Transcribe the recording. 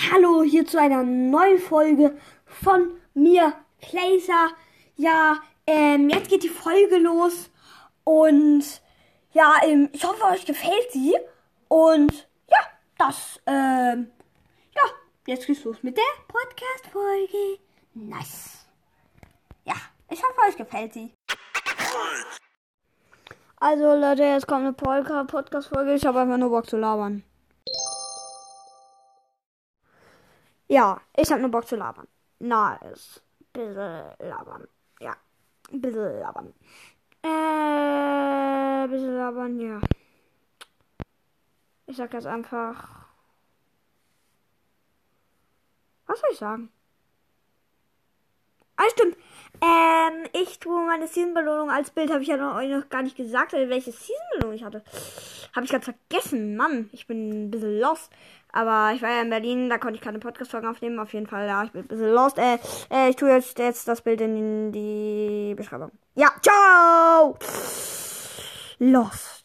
Hallo hier zu einer neuen Folge von mir, Placer. Ja, ähm, jetzt geht die Folge los und ja, ähm, ich hoffe, euch gefällt sie. Und ja, das, ähm, ja, jetzt geht's los mit der Podcast-Folge. Nice. Ja, ich hoffe, euch gefällt sie. Also Leute, jetzt kommt eine Podcast-Folge. Ich habe einfach nur Bock zu labern. Ja, ich habe nur Bock zu labern. Nice. Bisschen labern. Ja. Bisschen labern. Äh, bisschen labern, ja. Ich sag jetzt einfach. Was soll ich sagen? Ah, stimmt. Ähm, ich tue meine Season-Belohnung als Bild. Habe ich ja noch, euch noch gar nicht gesagt, welche Season-Belohnung ich hatte. Habe ich ganz vergessen. Mann, ich bin ein bisschen lost. Aber ich war ja in Berlin, da konnte ich keine Podcast-Folgen aufnehmen. Auf jeden Fall, ja, ich bin ein bisschen lost. Äh, äh, ich tue jetzt, jetzt das Bild in die Beschreibung. Ja, ciao! Lost.